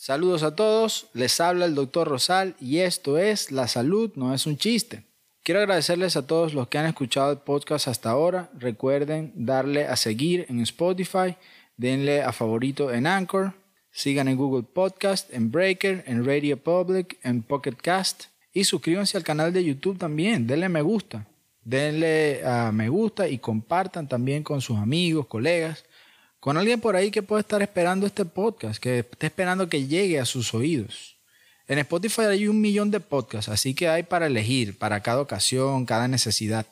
Saludos a todos, les habla el doctor Rosal y esto es La Salud no es un chiste. Quiero agradecerles a todos los que han escuchado el podcast hasta ahora. Recuerden darle a seguir en Spotify, denle a favorito en Anchor, sigan en Google Podcast, en Breaker, en Radio Public, en Pocket Cast y suscríbanse al canal de YouTube también, denle me gusta. Denle a me gusta y compartan también con sus amigos, colegas con alguien por ahí que puede estar esperando este podcast, que esté esperando que llegue a sus oídos. En Spotify hay un millón de podcasts, así que hay para elegir, para cada ocasión, cada necesidad.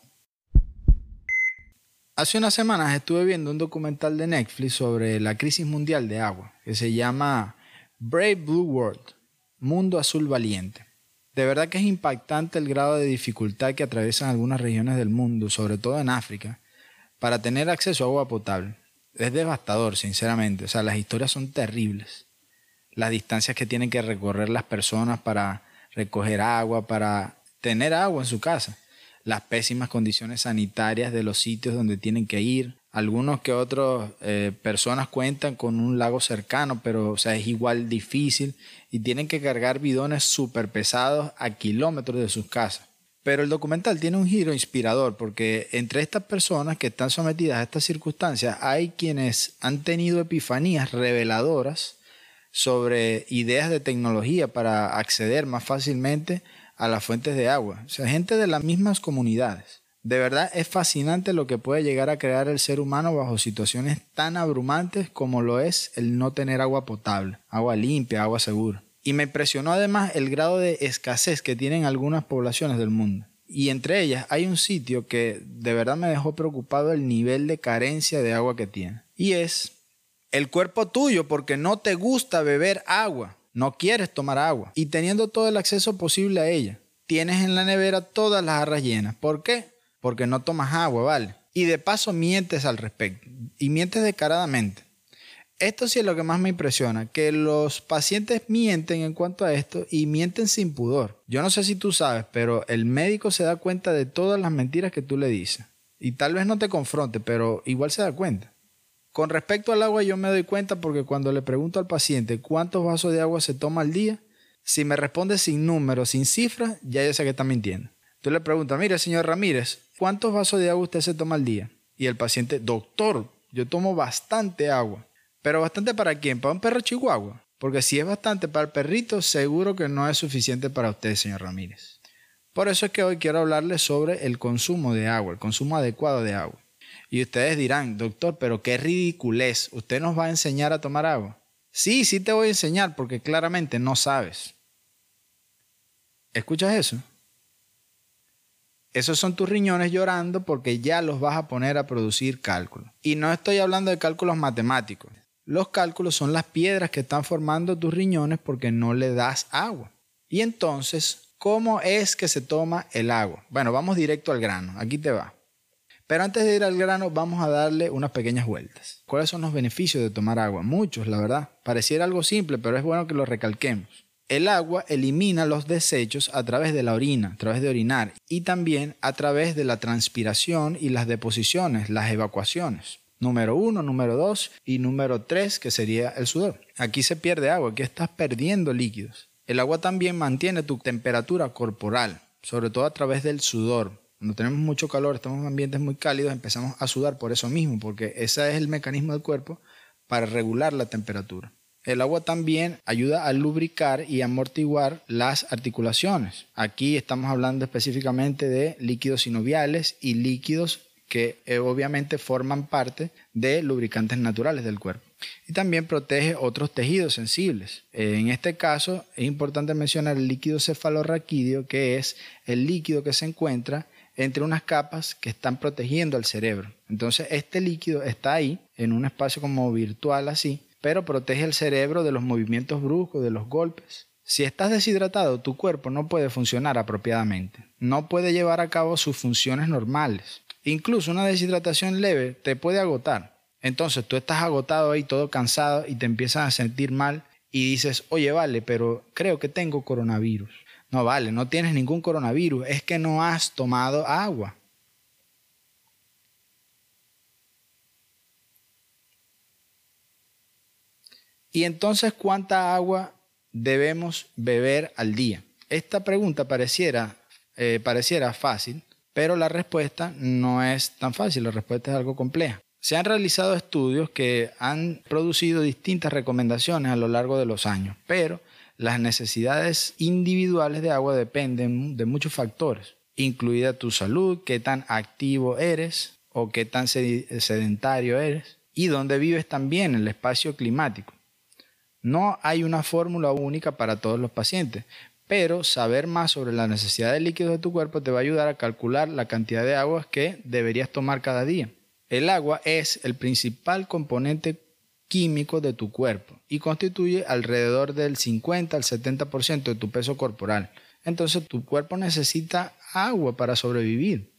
Hace unas semanas estuve viendo un documental de Netflix sobre la crisis mundial de agua, que se llama Brave Blue World, Mundo Azul Valiente. De verdad que es impactante el grado de dificultad que atraviesan algunas regiones del mundo, sobre todo en África, para tener acceso a agua potable es devastador, sinceramente. O sea, las historias son terribles. Las distancias que tienen que recorrer las personas para recoger agua, para tener agua en su casa. Las pésimas condiciones sanitarias de los sitios donde tienen que ir. Algunos que otras eh, personas cuentan con un lago cercano, pero o sea, es igual difícil y tienen que cargar bidones súper pesados a kilómetros de sus casas. Pero el documental tiene un giro inspirador porque entre estas personas que están sometidas a estas circunstancias hay quienes han tenido epifanías reveladoras sobre ideas de tecnología para acceder más fácilmente a las fuentes de agua. O sea, gente de las mismas comunidades. De verdad es fascinante lo que puede llegar a crear el ser humano bajo situaciones tan abrumantes como lo es el no tener agua potable, agua limpia, agua segura. Y me impresionó además el grado de escasez que tienen algunas poblaciones del mundo. Y entre ellas hay un sitio que de verdad me dejó preocupado el nivel de carencia de agua que tiene. Y es el cuerpo tuyo porque no te gusta beber agua, no quieres tomar agua. Y teniendo todo el acceso posible a ella, tienes en la nevera todas las jarras llenas. ¿Por qué? Porque no tomas agua, ¿vale? Y de paso mientes al respecto. Y mientes descaradamente. Esto sí es lo que más me impresiona, que los pacientes mienten en cuanto a esto y mienten sin pudor. Yo no sé si tú sabes, pero el médico se da cuenta de todas las mentiras que tú le dices. Y tal vez no te confronte, pero igual se da cuenta. Con respecto al agua yo me doy cuenta porque cuando le pregunto al paciente cuántos vasos de agua se toma al día, si me responde sin números, sin cifras, ya yo sé que está mintiendo. Tú le preguntas, mire señor Ramírez, ¿cuántos vasos de agua usted se toma al día? Y el paciente, doctor, yo tomo bastante agua. Pero bastante para quién? Para un perro chihuahua. Porque si es bastante para el perrito, seguro que no es suficiente para usted, señor Ramírez. Por eso es que hoy quiero hablarles sobre el consumo de agua, el consumo adecuado de agua. Y ustedes dirán, doctor, pero qué ridiculez, ¿usted nos va a enseñar a tomar agua? Sí, sí te voy a enseñar porque claramente no sabes. ¿Escuchas eso? Esos son tus riñones llorando porque ya los vas a poner a producir cálculos. Y no estoy hablando de cálculos matemáticos. Los cálculos son las piedras que están formando tus riñones porque no le das agua. Y entonces, ¿cómo es que se toma el agua? Bueno, vamos directo al grano. Aquí te va. Pero antes de ir al grano, vamos a darle unas pequeñas vueltas. ¿Cuáles son los beneficios de tomar agua? Muchos, la verdad. Pareciera algo simple, pero es bueno que lo recalquemos. El agua elimina los desechos a través de la orina, a través de orinar, y también a través de la transpiración y las deposiciones, las evacuaciones número uno, número dos y número tres, que sería el sudor. Aquí se pierde agua, aquí estás perdiendo líquidos. El agua también mantiene tu temperatura corporal, sobre todo a través del sudor. Cuando tenemos mucho calor, estamos en ambientes muy cálidos, empezamos a sudar por eso mismo, porque ese es el mecanismo del cuerpo para regular la temperatura. El agua también ayuda a lubricar y amortiguar las articulaciones. Aquí estamos hablando específicamente de líquidos sinoviales y líquidos que eh, obviamente forman parte de lubricantes naturales del cuerpo. Y también protege otros tejidos sensibles. Eh, en este caso es importante mencionar el líquido cefalorraquídeo, que es el líquido que se encuentra entre unas capas que están protegiendo al cerebro. Entonces este líquido está ahí, en un espacio como virtual así, pero protege el cerebro de los movimientos bruscos, de los golpes. Si estás deshidratado, tu cuerpo no puede funcionar apropiadamente, no puede llevar a cabo sus funciones normales. Incluso una deshidratación leve te puede agotar. Entonces tú estás agotado ahí, todo cansado y te empiezas a sentir mal y dices, oye, vale, pero creo que tengo coronavirus. No, vale, no tienes ningún coronavirus, es que no has tomado agua. Y entonces, ¿cuánta agua debemos beber al día? Esta pregunta pareciera, eh, pareciera fácil, pero la respuesta no es tan fácil, la respuesta es algo compleja. Se han realizado estudios que han producido distintas recomendaciones a lo largo de los años, pero las necesidades individuales de agua dependen de muchos factores, incluida tu salud, qué tan activo eres o qué tan sedentario eres y dónde vives también, el espacio climático. No hay una fórmula única para todos los pacientes, pero saber más sobre la necesidad de líquidos de tu cuerpo te va a ayudar a calcular la cantidad de agua que deberías tomar cada día. El agua es el principal componente químico de tu cuerpo y constituye alrededor del 50 al 70% de tu peso corporal. Entonces tu cuerpo necesita agua para sobrevivir.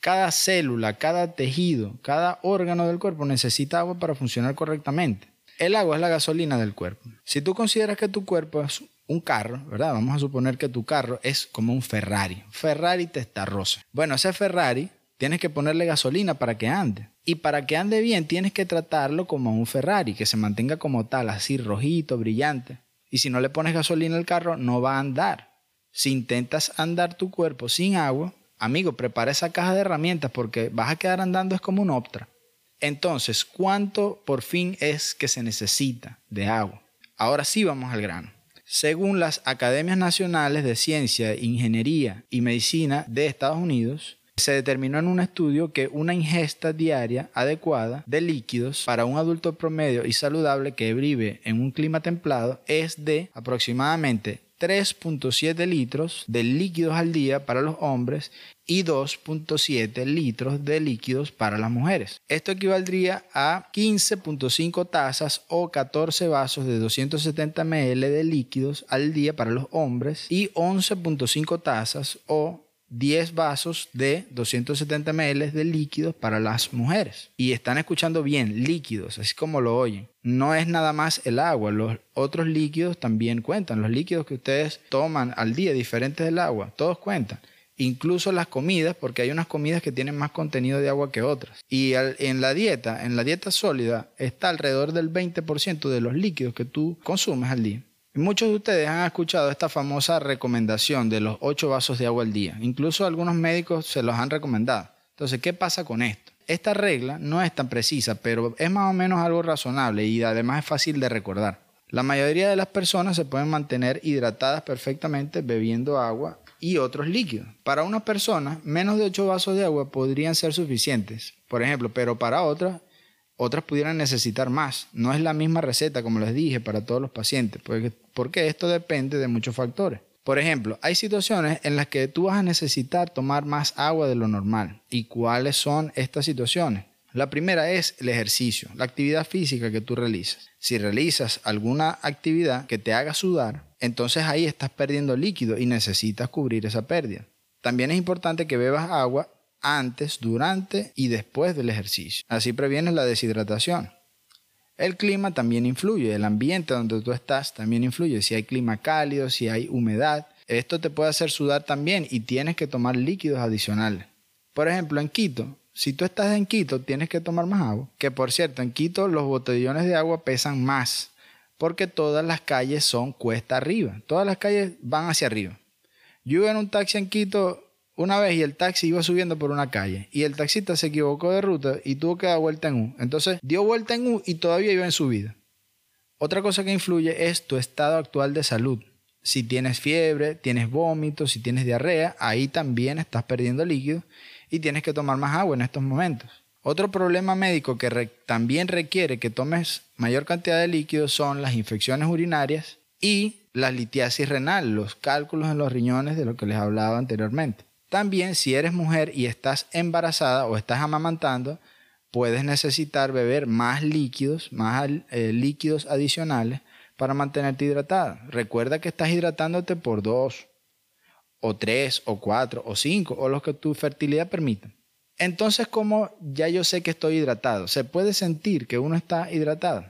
Cada célula, cada tejido, cada órgano del cuerpo necesita agua para funcionar correctamente. El agua es la gasolina del cuerpo. Si tú consideras que tu cuerpo es un carro, ¿verdad? Vamos a suponer que tu carro es como un Ferrari. Ferrari testarrosa. Bueno, ese Ferrari tienes que ponerle gasolina para que ande. Y para que ande bien tienes que tratarlo como un Ferrari, que se mantenga como tal, así rojito, brillante. Y si no le pones gasolina al carro, no va a andar. Si intentas andar tu cuerpo sin agua, amigo, prepara esa caja de herramientas porque vas a quedar andando es como un Optra. Entonces, ¿cuánto por fin es que se necesita de agua? Ahora sí vamos al grano. Según las Academias Nacionales de Ciencia, Ingeniería y Medicina de Estados Unidos, se determinó en un estudio que una ingesta diaria adecuada de líquidos para un adulto promedio y saludable que vive en un clima templado es de aproximadamente 3.7 litros de líquidos al día para los hombres y 2.7 litros de líquidos para las mujeres. Esto equivaldría a 15.5 tazas o 14 vasos de 270 ml de líquidos al día para los hombres y 11.5 tazas o 10 vasos de 270 ml de líquidos para las mujeres. Y están escuchando bien, líquidos, así como lo oyen. No es nada más el agua, los otros líquidos también cuentan. Los líquidos que ustedes toman al día, diferentes del agua, todos cuentan. Incluso las comidas, porque hay unas comidas que tienen más contenido de agua que otras. Y en la dieta, en la dieta sólida, está alrededor del 20% de los líquidos que tú consumes al día. Muchos de ustedes han escuchado esta famosa recomendación de los 8 vasos de agua al día. Incluso algunos médicos se los han recomendado. Entonces, ¿qué pasa con esto? Esta regla no es tan precisa, pero es más o menos algo razonable y además es fácil de recordar. La mayoría de las personas se pueden mantener hidratadas perfectamente bebiendo agua y otros líquidos. Para una persona, menos de 8 vasos de agua podrían ser suficientes, por ejemplo, pero para otras otras pudieran necesitar más. No es la misma receta, como les dije, para todos los pacientes, porque, porque esto depende de muchos factores. Por ejemplo, hay situaciones en las que tú vas a necesitar tomar más agua de lo normal. ¿Y cuáles son estas situaciones? La primera es el ejercicio, la actividad física que tú realizas. Si realizas alguna actividad que te haga sudar, entonces ahí estás perdiendo líquido y necesitas cubrir esa pérdida. También es importante que bebas agua antes, durante y después del ejercicio. Así previenes la deshidratación. El clima también influye, el ambiente donde tú estás también influye. Si hay clima cálido, si hay humedad, esto te puede hacer sudar también y tienes que tomar líquidos adicionales. Por ejemplo, en Quito, si tú estás en Quito, tienes que tomar más agua. Que por cierto, en Quito los botellones de agua pesan más porque todas las calles son cuesta arriba. Todas las calles van hacia arriba. Yo iba en un taxi en Quito una vez y el taxi iba subiendo por una calle y el taxista se equivocó de ruta y tuvo que dar vuelta en U. Entonces dio vuelta en U y todavía iba en subida. Otra cosa que influye es tu estado actual de salud. Si tienes fiebre, tienes vómitos, si tienes diarrea, ahí también estás perdiendo líquido y tienes que tomar más agua en estos momentos. Otro problema médico que también requiere que tomes mayor cantidad de líquidos son las infecciones urinarias y la litiasis renal, los cálculos en los riñones de lo que les hablaba anteriormente. También si eres mujer y estás embarazada o estás amamantando, puedes necesitar beber más líquidos, más eh, líquidos adicionales para mantenerte hidratada. Recuerda que estás hidratándote por dos, o tres, o cuatro, o cinco, o los que tu fertilidad permita. Entonces, como ya yo sé que estoy hidratado, ¿se puede sentir que uno está hidratado?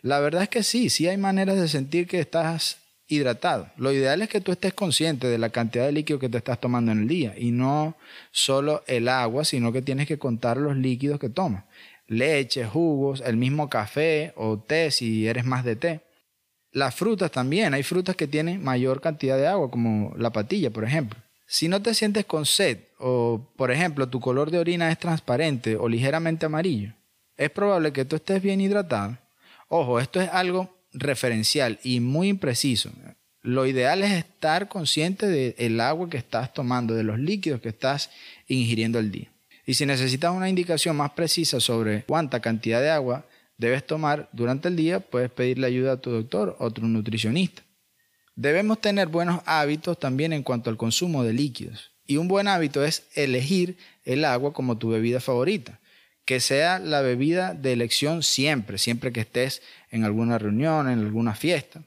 La verdad es que sí, sí hay maneras de sentir que estás hidratado. Lo ideal es que tú estés consciente de la cantidad de líquido que te estás tomando en el día y no solo el agua, sino que tienes que contar los líquidos que tomas. Leche, jugos, el mismo café o té si eres más de té. Las frutas también, hay frutas que tienen mayor cantidad de agua, como la patilla, por ejemplo. Si no te sientes con sed o, por ejemplo, tu color de orina es transparente o ligeramente amarillo, es probable que tú estés bien hidratado. Ojo, esto es algo referencial y muy impreciso. Lo ideal es estar consciente del agua que estás tomando, de los líquidos que estás ingiriendo al día. Y si necesitas una indicación más precisa sobre cuánta cantidad de agua debes tomar durante el día, puedes pedirle ayuda a tu doctor o tu nutricionista. Debemos tener buenos hábitos también en cuanto al consumo de líquidos. Y un buen hábito es elegir el agua como tu bebida favorita. Que sea la bebida de elección siempre, siempre que estés en alguna reunión, en alguna fiesta.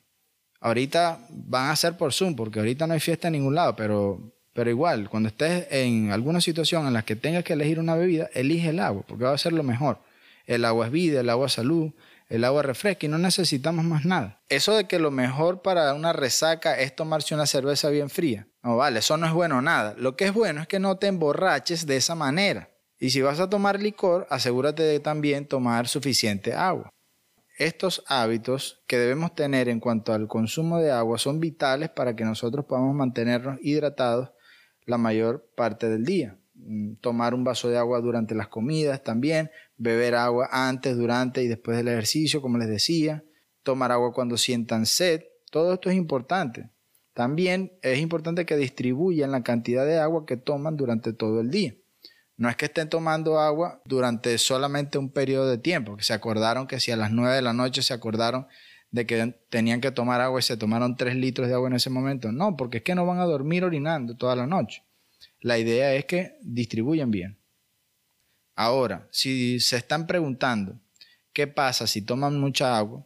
Ahorita van a ser por Zoom, porque ahorita no hay fiesta en ningún lado, pero, pero igual, cuando estés en alguna situación en la que tengas que elegir una bebida, elige el agua, porque va a ser lo mejor. El agua es vida, el agua es salud, el agua refresca y no necesitamos más nada. Eso de que lo mejor para una resaca es tomarse una cerveza bien fría. No vale, eso no es bueno nada. Lo que es bueno es que no te emborraches de esa manera. Y si vas a tomar licor, asegúrate de también tomar suficiente agua. Estos hábitos que debemos tener en cuanto al consumo de agua son vitales para que nosotros podamos mantenernos hidratados la mayor parte del día. Mm, tomar un vaso de agua durante las comidas también, beber agua antes, durante y después del ejercicio, como les decía, tomar agua cuando sientan sed, todo esto es importante. También es importante que distribuyan la cantidad de agua que toman durante todo el día. No es que estén tomando agua durante solamente un periodo de tiempo, que se acordaron que si a las 9 de la noche se acordaron de que tenían que tomar agua y se tomaron 3 litros de agua en ese momento. No, porque es que no van a dormir orinando toda la noche. La idea es que distribuyan bien. Ahora, si se están preguntando qué pasa si toman mucha agua,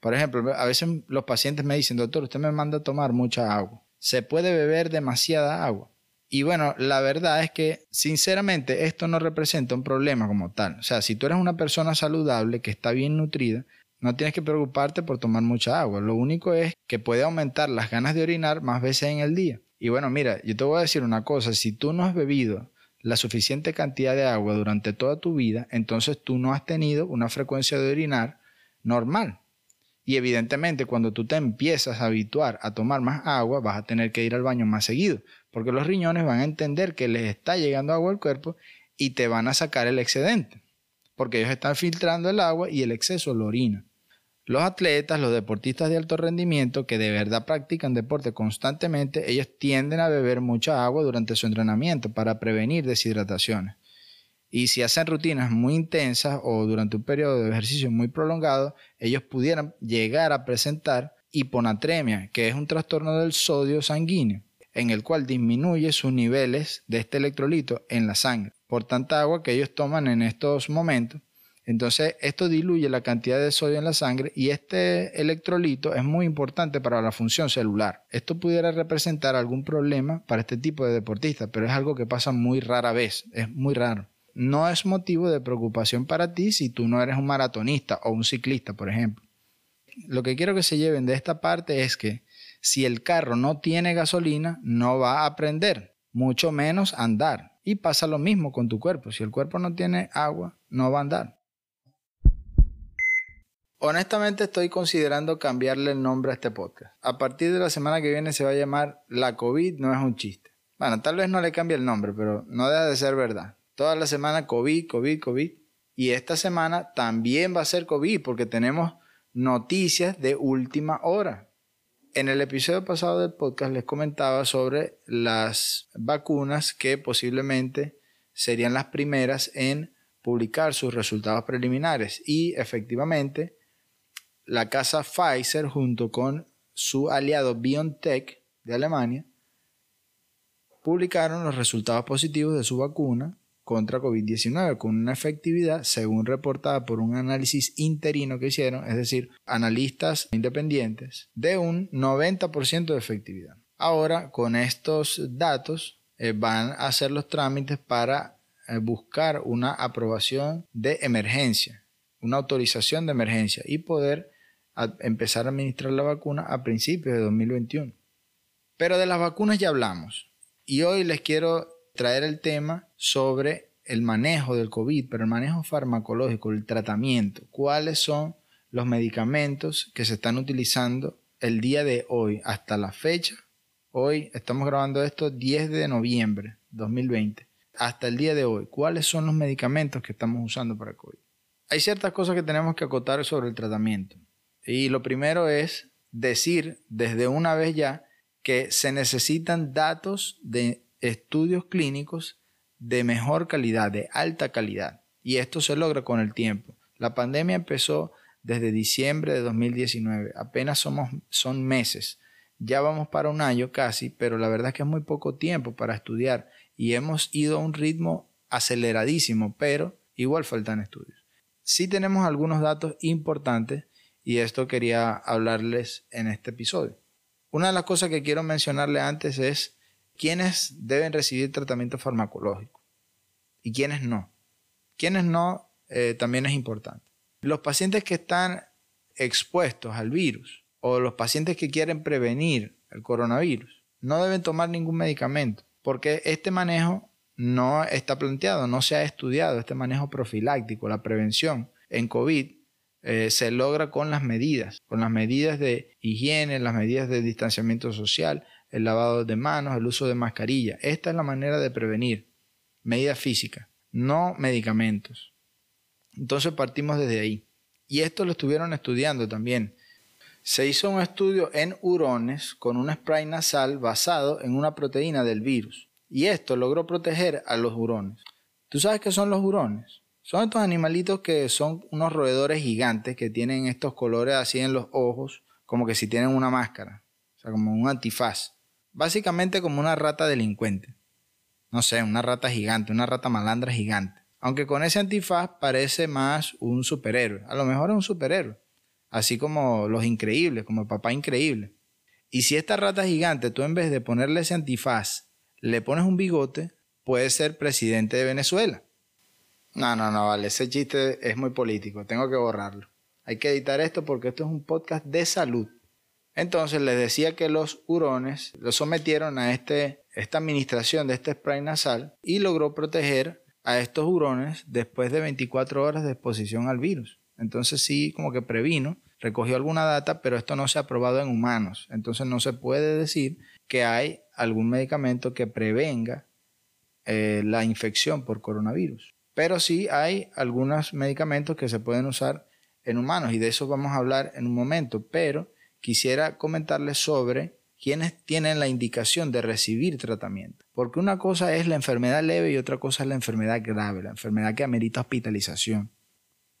por ejemplo, a veces los pacientes me dicen, doctor, usted me manda a tomar mucha agua. ¿Se puede beber demasiada agua? Y bueno, la verdad es que sinceramente esto no representa un problema como tal. O sea, si tú eres una persona saludable que está bien nutrida, no tienes que preocuparte por tomar mucha agua. Lo único es que puede aumentar las ganas de orinar más veces en el día. Y bueno, mira, yo te voy a decir una cosa, si tú no has bebido la suficiente cantidad de agua durante toda tu vida, entonces tú no has tenido una frecuencia de orinar normal. Y evidentemente cuando tú te empiezas a habituar a tomar más agua, vas a tener que ir al baño más seguido, porque los riñones van a entender que les está llegando agua al cuerpo y te van a sacar el excedente, porque ellos están filtrando el agua y el exceso lo orina. Los atletas, los deportistas de alto rendimiento que de verdad practican deporte constantemente, ellos tienden a beber mucha agua durante su entrenamiento para prevenir deshidrataciones. Y si hacen rutinas muy intensas o durante un periodo de ejercicio muy prolongado, ellos pudieran llegar a presentar hiponatremia, que es un trastorno del sodio sanguíneo, en el cual disminuye sus niveles de este electrolito en la sangre por tanta agua que ellos toman en estos momentos entonces, esto diluye la cantidad de sodio en la sangre y este electrolito es muy importante para la función celular. Esto pudiera representar algún problema para este tipo de deportistas, pero es algo que pasa muy rara vez, es muy raro. No es motivo de preocupación para ti si tú no eres un maratonista o un ciclista, por ejemplo. Lo que quiero que se lleven de esta parte es que si el carro no tiene gasolina, no va a prender, mucho menos andar. Y pasa lo mismo con tu cuerpo. Si el cuerpo no tiene agua, no va a andar. Honestamente estoy considerando cambiarle el nombre a este podcast. A partir de la semana que viene se va a llamar La COVID no es un chiste. Bueno, tal vez no le cambie el nombre, pero no deja de ser verdad. Toda la semana COVID, COVID, COVID. Y esta semana también va a ser COVID porque tenemos noticias de última hora. En el episodio pasado del podcast les comentaba sobre las vacunas que posiblemente serían las primeras en publicar sus resultados preliminares. Y efectivamente la casa Pfizer junto con su aliado BioNTech de Alemania publicaron los resultados positivos de su vacuna contra COVID-19 con una efectividad según reportada por un análisis interino que hicieron, es decir, analistas independientes, de un 90% de efectividad. Ahora, con estos datos, eh, van a hacer los trámites para eh, buscar una aprobación de emergencia, una autorización de emergencia y poder empezar a administrar la vacuna a principios de 2021. Pero de las vacunas ya hablamos. Y hoy les quiero traer el tema sobre el manejo del COVID, pero el manejo farmacológico, el tratamiento. ¿Cuáles son los medicamentos que se están utilizando el día de hoy hasta la fecha. Hoy estamos grabando esto 10 de noviembre 2020. Hasta el día de hoy, ¿cuáles son los medicamentos que estamos usando para COVID? Hay ciertas cosas que tenemos que acotar sobre el tratamiento. Y lo primero es decir desde una vez ya que se necesitan datos de estudios clínicos de mejor calidad, de alta calidad. Y esto se logra con el tiempo. La pandemia empezó desde diciembre de 2019. Apenas somos, son meses. Ya vamos para un año casi, pero la verdad es que es muy poco tiempo para estudiar y hemos ido a un ritmo aceleradísimo, pero igual faltan estudios. Sí tenemos algunos datos importantes y esto quería hablarles en este episodio. Una de las cosas que quiero mencionarle antes es quiénes deben recibir tratamiento farmacológico y quiénes no. Quiénes no eh, también es importante. Los pacientes que están expuestos al virus o los pacientes que quieren prevenir el coronavirus no deben tomar ningún medicamento porque este manejo no está planteado, no se ha estudiado, este manejo profiláctico, la prevención en COVID eh, se logra con las medidas, con las medidas de higiene, las medidas de distanciamiento social, el lavado de manos, el uso de mascarilla. Esta es la manera de prevenir, medida física, no medicamentos. Entonces partimos desde ahí. Y esto lo estuvieron estudiando también. Se hizo un estudio en hurones con un spray nasal basado en una proteína del virus. Y esto logró proteger a los hurones. ¿Tú sabes qué son los hurones? Son estos animalitos que son unos roedores gigantes que tienen estos colores así en los ojos, como que si tienen una máscara, o sea, como un antifaz. Básicamente como una rata delincuente. No sé, una rata gigante, una rata malandra gigante. Aunque con ese antifaz parece más un superhéroe. A lo mejor es un superhéroe. Así como los increíbles, como el papá increíble. Y si esta rata gigante, tú en vez de ponerle ese antifaz, le pones un bigote, puede ser presidente de Venezuela. No, no, no, vale, ese chiste es muy político, tengo que borrarlo. Hay que editar esto porque esto es un podcast de salud. Entonces les decía que los hurones lo sometieron a este, esta administración de este spray nasal y logró proteger a estos hurones después de 24 horas de exposición al virus. Entonces sí, como que previno, recogió alguna data, pero esto no se ha probado en humanos. Entonces no se puede decir que hay algún medicamento que prevenga eh, la infección por coronavirus. Pero sí hay algunos medicamentos que se pueden usar en humanos y de eso vamos a hablar en un momento. Pero quisiera comentarles sobre quienes tienen la indicación de recibir tratamiento. Porque una cosa es la enfermedad leve y otra cosa es la enfermedad grave, la enfermedad que amerita hospitalización.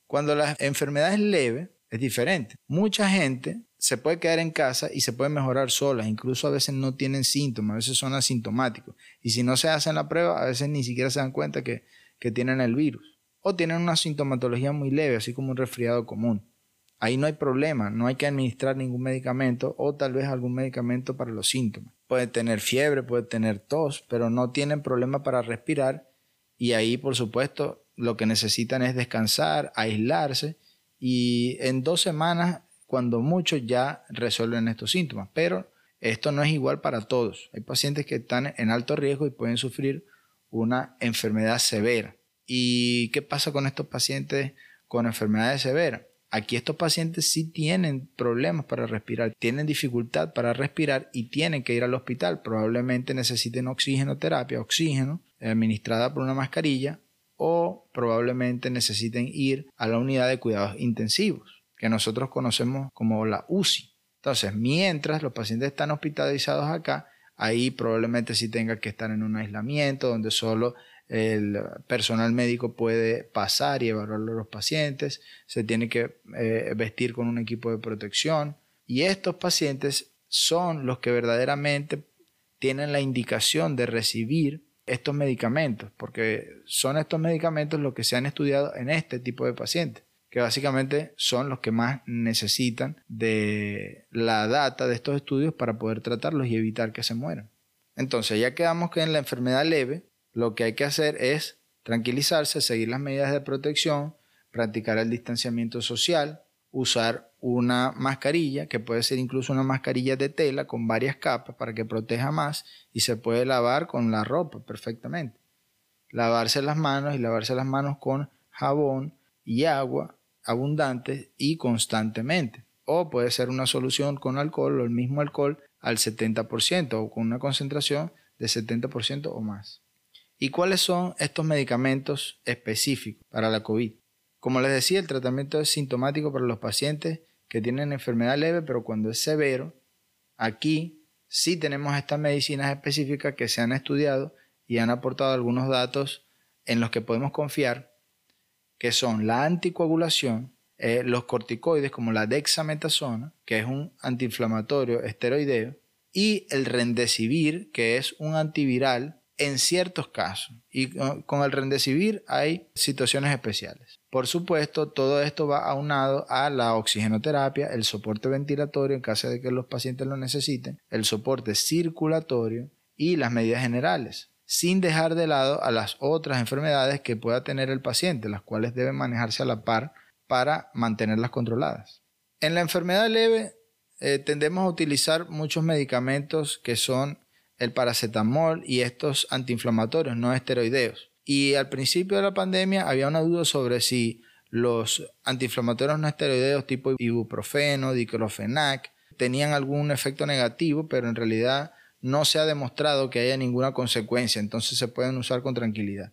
Cuando la enfermedad es leve, es diferente. Mucha gente se puede quedar en casa y se puede mejorar sola, incluso a veces no tienen síntomas, a veces son asintomáticos. Y si no se hacen la prueba, a veces ni siquiera se dan cuenta que, que tienen el virus. O tienen una sintomatología muy leve, así como un resfriado común. Ahí no hay problema, no hay que administrar ningún medicamento o tal vez algún medicamento para los síntomas. Puede tener fiebre, puede tener tos, pero no tienen problema para respirar y ahí por supuesto lo que necesitan es descansar, aislarse y en dos semanas, cuando mucho, ya resuelven estos síntomas. Pero esto no es igual para todos. Hay pacientes que están en alto riesgo y pueden sufrir una enfermedad severa. ¿Y qué pasa con estos pacientes con enfermedades severas? Aquí estos pacientes sí tienen problemas para respirar, tienen dificultad para respirar y tienen que ir al hospital. Probablemente necesiten oxigenoterapia, oxígeno, administrada por una mascarilla, o probablemente necesiten ir a la unidad de cuidados intensivos, que nosotros conocemos como la UCI. Entonces, mientras los pacientes están hospitalizados acá, ahí probablemente sí tenga que estar en un aislamiento donde solo el personal médico puede pasar y evaluar a los pacientes, se tiene que eh, vestir con un equipo de protección y estos pacientes son los que verdaderamente tienen la indicación de recibir estos medicamentos, porque son estos medicamentos los que se han estudiado en este tipo de pacientes, que básicamente son los que más necesitan de la data de estos estudios para poder tratarlos y evitar que se mueran. Entonces ya quedamos que en la enfermedad leve lo que hay que hacer es tranquilizarse, seguir las medidas de protección, practicar el distanciamiento social, usar una mascarilla, que puede ser incluso una mascarilla de tela con varias capas para que proteja más y se puede lavar con la ropa perfectamente. Lavarse las manos y lavarse las manos con jabón y agua abundantes y constantemente. O puede ser una solución con alcohol o el mismo alcohol al 70% o con una concentración de 70% o más. ¿Y cuáles son estos medicamentos específicos para la COVID? Como les decía, el tratamiento es sintomático para los pacientes que tienen enfermedad leve, pero cuando es severo, aquí sí tenemos estas medicinas específicas que se han estudiado y han aportado algunos datos en los que podemos confiar, que son la anticoagulación, eh, los corticoides como la dexametasona, que es un antiinflamatorio esteroideo, y el rendecibir, que es un antiviral en ciertos casos. Y con el rendecibir hay situaciones especiales. Por supuesto, todo esto va aunado a la oxigenoterapia, el soporte ventilatorio en caso de que los pacientes lo necesiten, el soporte circulatorio y las medidas generales, sin dejar de lado a las otras enfermedades que pueda tener el paciente, las cuales deben manejarse a la par para mantenerlas controladas. En la enfermedad leve eh, tendemos a utilizar muchos medicamentos que son el paracetamol y estos antiinflamatorios no esteroideos. Y al principio de la pandemia había una duda sobre si los antiinflamatorios no esteroideos tipo ibuprofeno, diclofenac, tenían algún efecto negativo, pero en realidad no se ha demostrado que haya ninguna consecuencia, entonces se pueden usar con tranquilidad.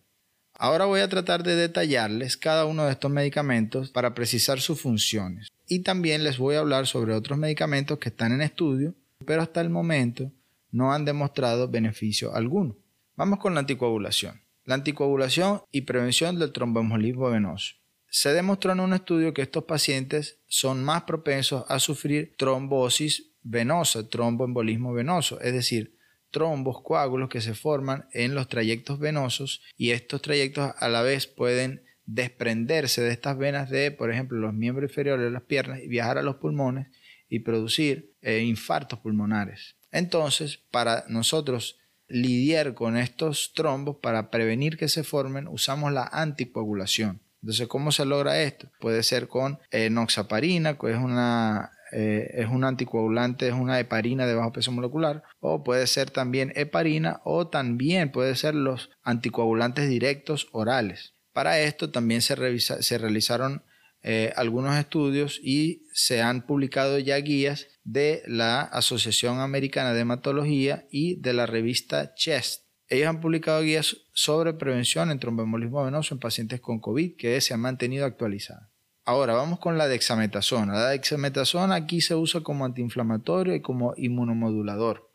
Ahora voy a tratar de detallarles cada uno de estos medicamentos para precisar sus funciones. Y también les voy a hablar sobre otros medicamentos que están en estudio, pero hasta el momento no han demostrado beneficio alguno. Vamos con la anticoagulación. La anticoagulación y prevención del tromboembolismo venoso. Se demostró en un estudio que estos pacientes son más propensos a sufrir trombosis venosa, tromboembolismo venoso, es decir, trombos, coágulos que se forman en los trayectos venosos y estos trayectos a la vez pueden desprenderse de estas venas de, por ejemplo, los miembros inferiores de las piernas y viajar a los pulmones y producir eh, infartos pulmonares. Entonces, para nosotros lidiar con estos trombos, para prevenir que se formen, usamos la anticoagulación. Entonces, ¿cómo se logra esto? Puede ser con enoxaparina, que es una eh, es un anticoagulante, es una heparina de bajo peso molecular, o puede ser también heparina, o también puede ser los anticoagulantes directos orales. Para esto también se, se realizaron eh, algunos estudios y se han publicado ya guías de la Asociación Americana de Hematología y de la revista Chest. Ellos han publicado guías sobre prevención en tromboembolismo venoso en pacientes con COVID que se han mantenido actualizadas. Ahora vamos con la dexametasona. La dexametasona aquí se usa como antiinflamatorio y como inmunomodulador.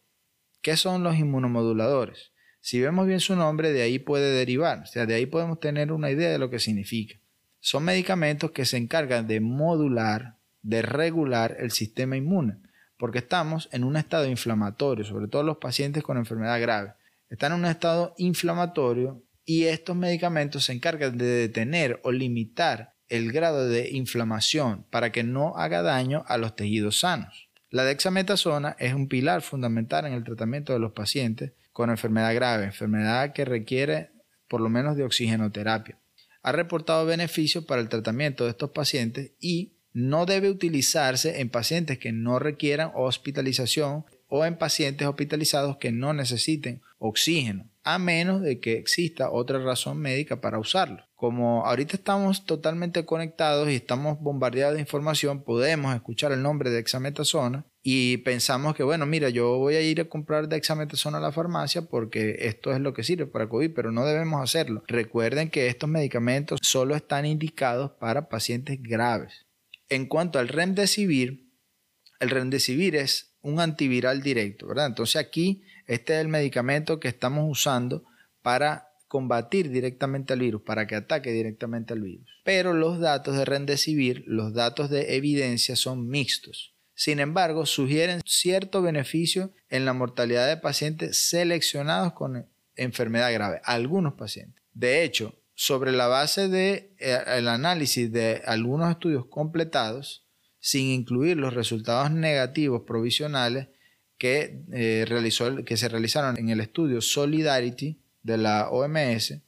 ¿Qué son los inmunomoduladores? Si vemos bien su nombre, de ahí puede derivar, o sea, de ahí podemos tener una idea de lo que significa. Son medicamentos que se encargan de modular, de regular el sistema inmune, porque estamos en un estado inflamatorio, sobre todo los pacientes con enfermedad grave. Están en un estado inflamatorio y estos medicamentos se encargan de detener o limitar el grado de inflamación para que no haga daño a los tejidos sanos. La dexametasona es un pilar fundamental en el tratamiento de los pacientes con enfermedad grave, enfermedad que requiere por lo menos de oxigenoterapia ha reportado beneficios para el tratamiento de estos pacientes y no debe utilizarse en pacientes que no requieran hospitalización o en pacientes hospitalizados que no necesiten oxígeno, a menos de que exista otra razón médica para usarlo. Como ahorita estamos totalmente conectados y estamos bombardeados de información, podemos escuchar el nombre de exametasona y pensamos que, bueno, mira, yo voy a ir a comprar dexametasona a la farmacia porque esto es lo que sirve para COVID, pero no debemos hacerlo. Recuerden que estos medicamentos solo están indicados para pacientes graves. En cuanto al remdesivir, el remdesivir es un antiviral directo, ¿verdad? Entonces aquí este es el medicamento que estamos usando para combatir directamente al virus, para que ataque directamente al virus. Pero los datos de remdesivir, los datos de evidencia son mixtos. Sin embargo, sugieren cierto beneficio en la mortalidad de pacientes seleccionados con enfermedad grave, algunos pacientes. De hecho, sobre la base del de, eh, análisis de algunos estudios completados, sin incluir los resultados negativos provisionales que, eh, realizó, que se realizaron en el estudio Solidarity de la OMS,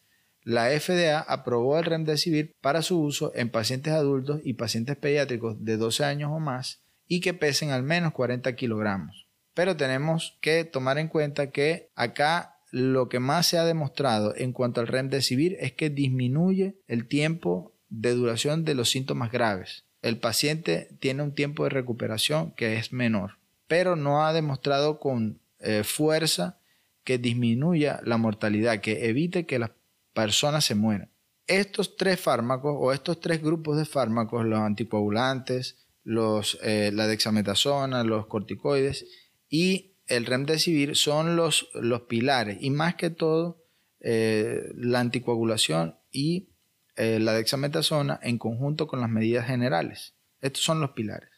la FDA aprobó el remdesivir para su uso en pacientes adultos y pacientes pediátricos de 12 años o más y que pesen al menos 40 kilogramos. Pero tenemos que tomar en cuenta que acá lo que más se ha demostrado en cuanto al remdesivir es que disminuye el tiempo de duración de los síntomas graves. El paciente tiene un tiempo de recuperación que es menor, pero no ha demostrado con eh, fuerza que disminuya la mortalidad, que evite que las personas se mueran. Estos tres fármacos o estos tres grupos de fármacos, los anticoagulantes, eh, la dexametasona, los corticoides y el remdesivir son los, los pilares y más que todo eh, la anticoagulación y eh, la dexametasona en conjunto con las medidas generales. Estos son los pilares.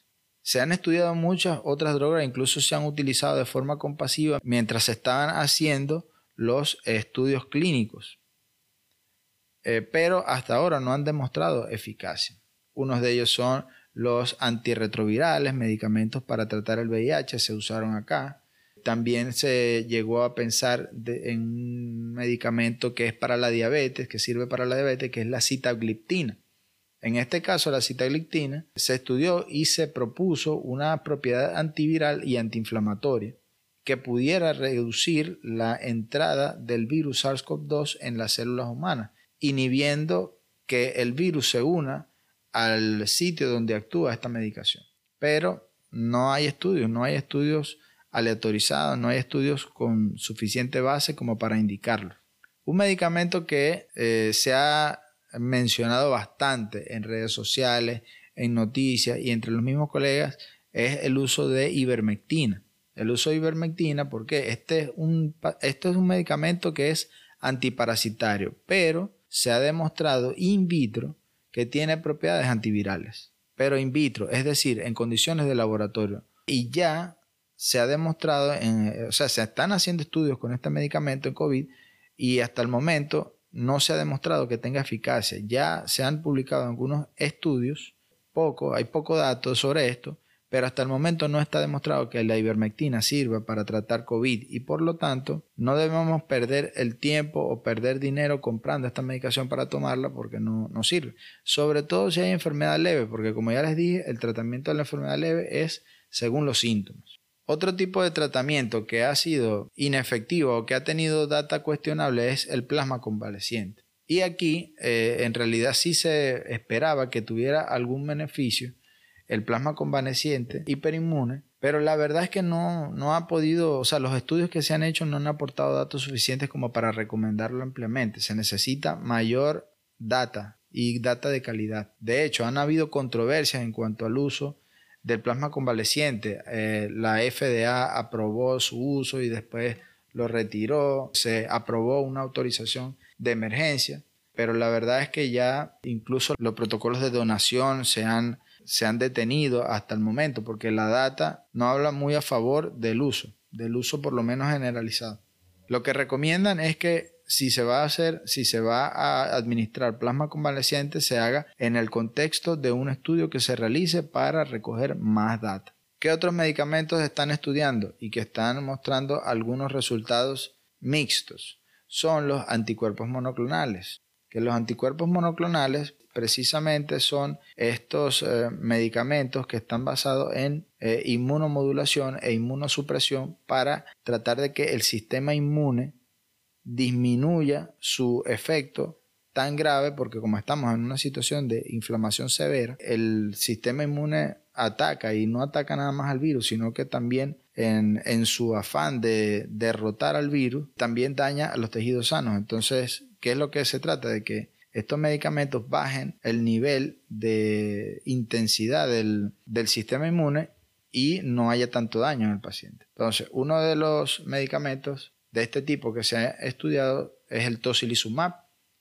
Se han estudiado muchas otras drogas, incluso se han utilizado de forma compasiva mientras se estaban haciendo los estudios clínicos. pero hasta ahora no han demostrado eficacia. Unos de ellos son los antirretrovirales, medicamentos para tratar el VIH, se usaron acá. También se llegó a pensar en un medicamento que es para la diabetes, que sirve para la diabetes, que es la citagliptina. En este caso, la citagliptina se estudió y se propuso una propiedad antiviral y antiinflamatoria que pudiera reducir la entrada del virus SARS-CoV-2 en las células humanas, inhibiendo que el virus se una al sitio donde actúa esta medicación. Pero no hay estudios, no hay estudios aleatorizados, no hay estudios con suficiente base como para indicarlo. Un medicamento que eh, se ha mencionado bastante en redes sociales, en noticias y entre los mismos colegas es el uso de ivermectina. El uso de ivermectina porque este es un, este es un medicamento que es antiparasitario, pero se ha demostrado in vitro que tiene propiedades antivirales, pero in vitro, es decir, en condiciones de laboratorio. Y ya se ha demostrado, en, o sea, se están haciendo estudios con este medicamento en COVID y hasta el momento no se ha demostrado que tenga eficacia. Ya se han publicado algunos estudios, poco, hay poco datos sobre esto, pero hasta el momento no está demostrado que la ivermectina sirva para tratar COVID y por lo tanto no debemos perder el tiempo o perder dinero comprando esta medicación para tomarla porque no, no sirve. Sobre todo si hay enfermedad leve, porque como ya les dije, el tratamiento de la enfermedad leve es según los síntomas. Otro tipo de tratamiento que ha sido inefectivo o que ha tenido data cuestionable es el plasma convaleciente. Y aquí eh, en realidad sí se esperaba que tuviera algún beneficio el plasma convaleciente hiperinmune, pero la verdad es que no, no ha podido, o sea, los estudios que se han hecho no han aportado datos suficientes como para recomendarlo ampliamente. Se necesita mayor data y data de calidad. De hecho, han habido controversias en cuanto al uso del plasma convaleciente. Eh, la FDA aprobó su uso y después lo retiró. Se aprobó una autorización de emergencia, pero la verdad es que ya incluso los protocolos de donación se han se han detenido hasta el momento, porque la data no habla muy a favor del uso, del uso por lo menos generalizado. Lo que recomiendan es que si se va a hacer, si se va a administrar plasma convaleciente, se haga en el contexto de un estudio que se realice para recoger más data. ¿Qué otros medicamentos están estudiando y que están mostrando algunos resultados mixtos? Son los anticuerpos monoclonales, que los anticuerpos monoclonales precisamente son estos eh, medicamentos que están basados en eh, inmunomodulación e inmunosupresión para tratar de que el sistema inmune disminuya su efecto tan grave porque como estamos en una situación de inflamación severa, el sistema inmune ataca y no ataca nada más al virus, sino que también en, en su afán de derrotar al virus, también daña a los tejidos sanos. Entonces, ¿qué es lo que se trata? De que estos medicamentos bajen el nivel de intensidad del, sistema inmune y no haya tanto daño en el paciente. Entonces, uno de los medicamentos de este tipo que se ha estudiado es el tocilizumab.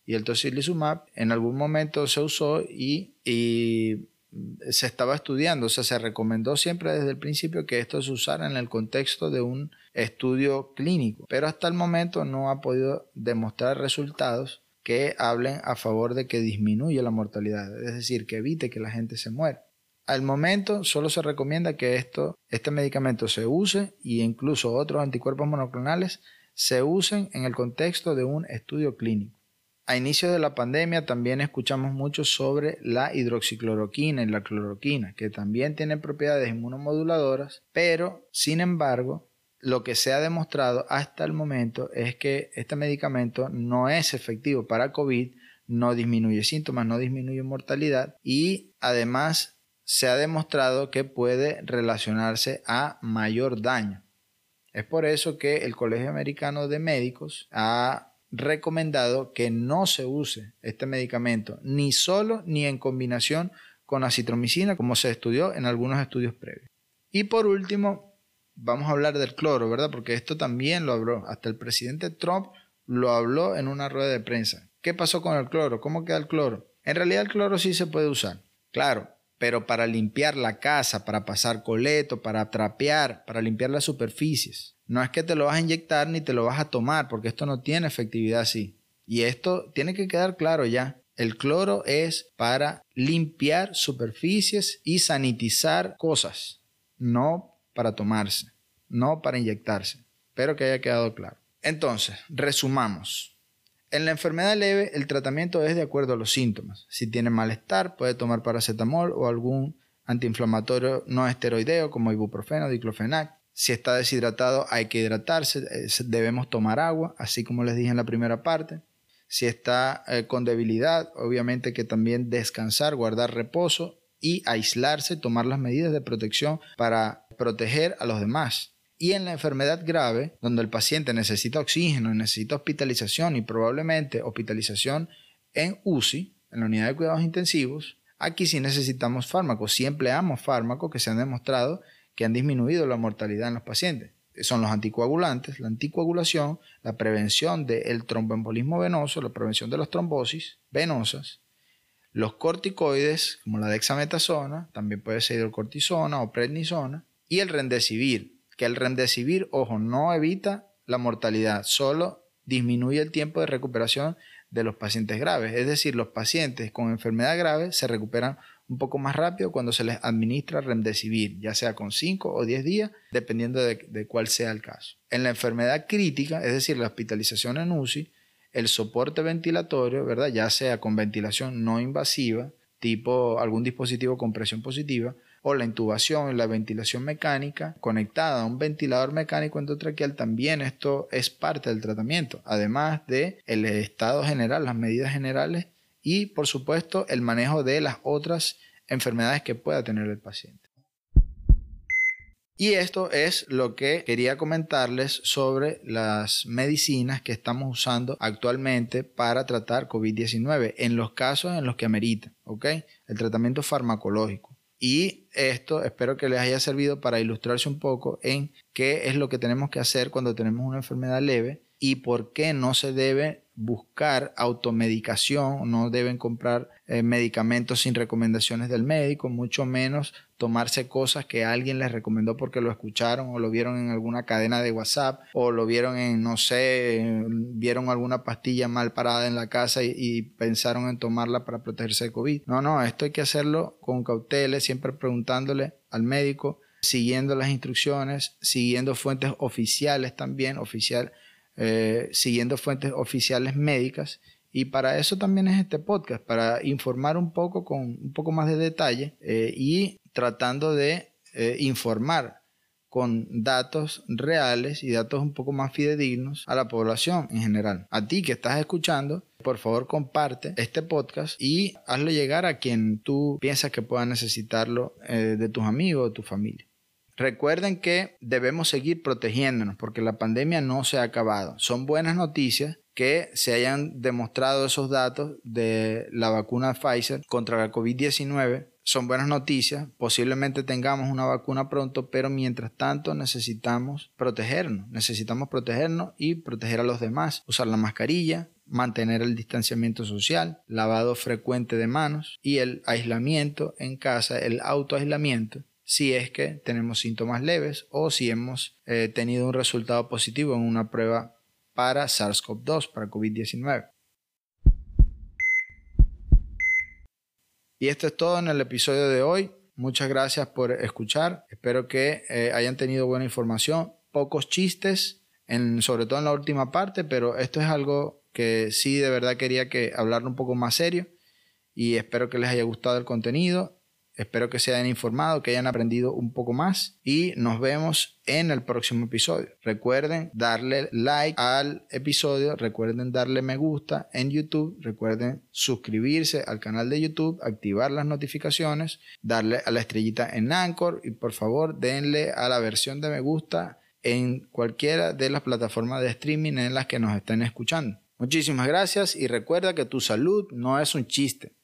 Y el tocilizumab en algún momento se usó y, y, se estaba estudiando, o sea, se recomendó siempre desde el principio que esto se usara en el contexto de un estudio clínico, pero hasta el momento no ha podido demostrar resultados que hablen a favor de que disminuya la mortalidad, es decir, que evite que la gente se muera. Al momento solo se recomienda que esto, este medicamento se use y incluso otros anticuerpos monoclonales se usen en el contexto de un estudio clínico. A inicio de la pandemia también escuchamos mucho sobre la hidroxicloroquina y la cloroquina, que también tienen propiedades inmunomoduladoras, pero sin embargo lo que se ha demostrado hasta el momento es que este medicamento no es efectivo para COVID, no disminuye síntomas, no disminuye mortalidad y además se ha demostrado que puede relacionarse a mayor daño. Es por eso que el Colegio Americano de Médicos ha recomendado que no se use este medicamento ni solo ni en combinación con acitromicina como se estudió en algunos estudios previos. Y por último, vamos a hablar del cloro, ¿verdad? Porque esto también lo habló, hasta el presidente Trump lo habló en una rueda de prensa. ¿Qué pasó con el cloro? ¿Cómo queda el cloro? En realidad el cloro sí se puede usar. Claro, pero para limpiar la casa, para pasar coleto, para trapear, para limpiar las superficies. No es que te lo vas a inyectar ni te lo vas a tomar, porque esto no tiene efectividad así. Y esto tiene que quedar claro ya. El cloro es para limpiar superficies y sanitizar cosas, no para tomarse, no para inyectarse. Espero que haya quedado claro. Entonces, resumamos. En la enfermedad leve, el tratamiento es de acuerdo a los síntomas. Si tiene malestar, puede tomar paracetamol o algún antiinflamatorio no esteroideo como ibuprofeno, diclofenac. Si está deshidratado, hay que hidratarse, debemos tomar agua, así como les dije en la primera parte. Si está eh, con debilidad, obviamente que también descansar, guardar reposo y aislarse, tomar las medidas de protección para proteger a los demás. Y en la enfermedad grave, donde el paciente necesita oxígeno, necesita hospitalización y probablemente hospitalización en UCI, en la unidad de cuidados intensivos, aquí sí necesitamos fármacos. Sí empleamos fármacos que se han demostrado que han disminuido la mortalidad en los pacientes. Son los anticoagulantes, la anticoagulación, la prevención del tromboembolismo venoso, la prevención de las trombosis venosas, los corticoides, como la dexametasona, también puede ser hidrocortisona o prednisona, y el rendesivir, que el remdesivir, ojo, no evita la mortalidad, solo disminuye el tiempo de recuperación de los pacientes graves. Es decir, los pacientes con enfermedad grave se recuperan un poco más rápido cuando se les administra remdesivir, ya sea con 5 o 10 días, dependiendo de, de, cuál sea el caso. En la enfermedad crítica, es decir, la hospitalización en UCI, el soporte ventilatorio, ¿verdad? ya sea con ventilación no invasiva, tipo algún dispositivo con presión positiva, o la intubación y la ventilación mecánica conectada a un ventilador mecánico endotraqueal, también esto es parte del tratamiento, además de el estado general, las medidas generales y por supuesto el manejo de las otras enfermedades que pueda tener el paciente. Y esto es lo que quería comentarles sobre las medicinas que estamos usando actualmente para tratar COVID-19 en los casos en los que amerita, ¿ok? El tratamiento farmacológico. Y esto espero que les haya servido para ilustrarse un poco en qué es lo que tenemos que hacer cuando tenemos una enfermedad leve y por qué no se debe buscar automedicación, no deben comprar eh, medicamentos sin recomendaciones del médico, mucho menos tomarse cosas que alguien les recomendó porque lo escucharon o lo vieron en alguna cadena de WhatsApp o lo vieron en, no sé, vieron alguna pastilla mal parada en la casa y, pensaron en tomarla para protegerse de COVID. No, no, esto hay que hacerlo con cautela, siempre preguntándole al médico, siguiendo las instrucciones, siguiendo fuentes oficiales también, oficial eh, siguiendo fuentes oficiales médicas. Y para eso también es este podcast, para informar un poco con un poco más de detalle eh, y tratando de eh, informar con datos reales y datos un poco más fidedignos a la población en general. A ti que estás escuchando, por favor comparte este podcast y hazlo llegar a quien tú piensas que pueda necesitarlo de tus amigos o tu familia. Recuerden que debemos seguir protegiéndonos porque la pandemia no se ha acabado. Son buenas noticias que se hayan demostrado esos datos de la vacuna Pfizer contra la COVID-19. Son buenas noticias, posiblemente tengamos una vacuna pronto, pero mientras tanto necesitamos protegernos, necesitamos protegernos y proteger a los demás, usar la mascarilla, mantener el distanciamiento social, lavado frecuente de manos y el aislamiento en casa, el autoaislamiento si es que tenemos síntomas leves o si hemos eh, tenido un resultado positivo en una prueba para SARS-CoV-2, para COVID-19. Y esto es todo en el episodio de hoy. Muchas gracias por escuchar. Espero que eh, hayan tenido buena información. Pocos chistes, en, sobre todo en la última parte, pero esto es algo que sí de verdad quería que hablar un poco más serio y espero que les haya gustado el contenido Espero que se hayan informado, que hayan aprendido un poco más y nos vemos en el próximo episodio. Recuerden darle like al episodio, recuerden darle me gusta en YouTube, recuerden suscribirse al canal de YouTube, activar las notificaciones, darle a la estrellita en Anchor y por favor denle a la versión de me gusta en cualquiera de las plataformas de streaming en las que nos estén escuchando. Muchísimas gracias y recuerda que tu salud no es un chiste.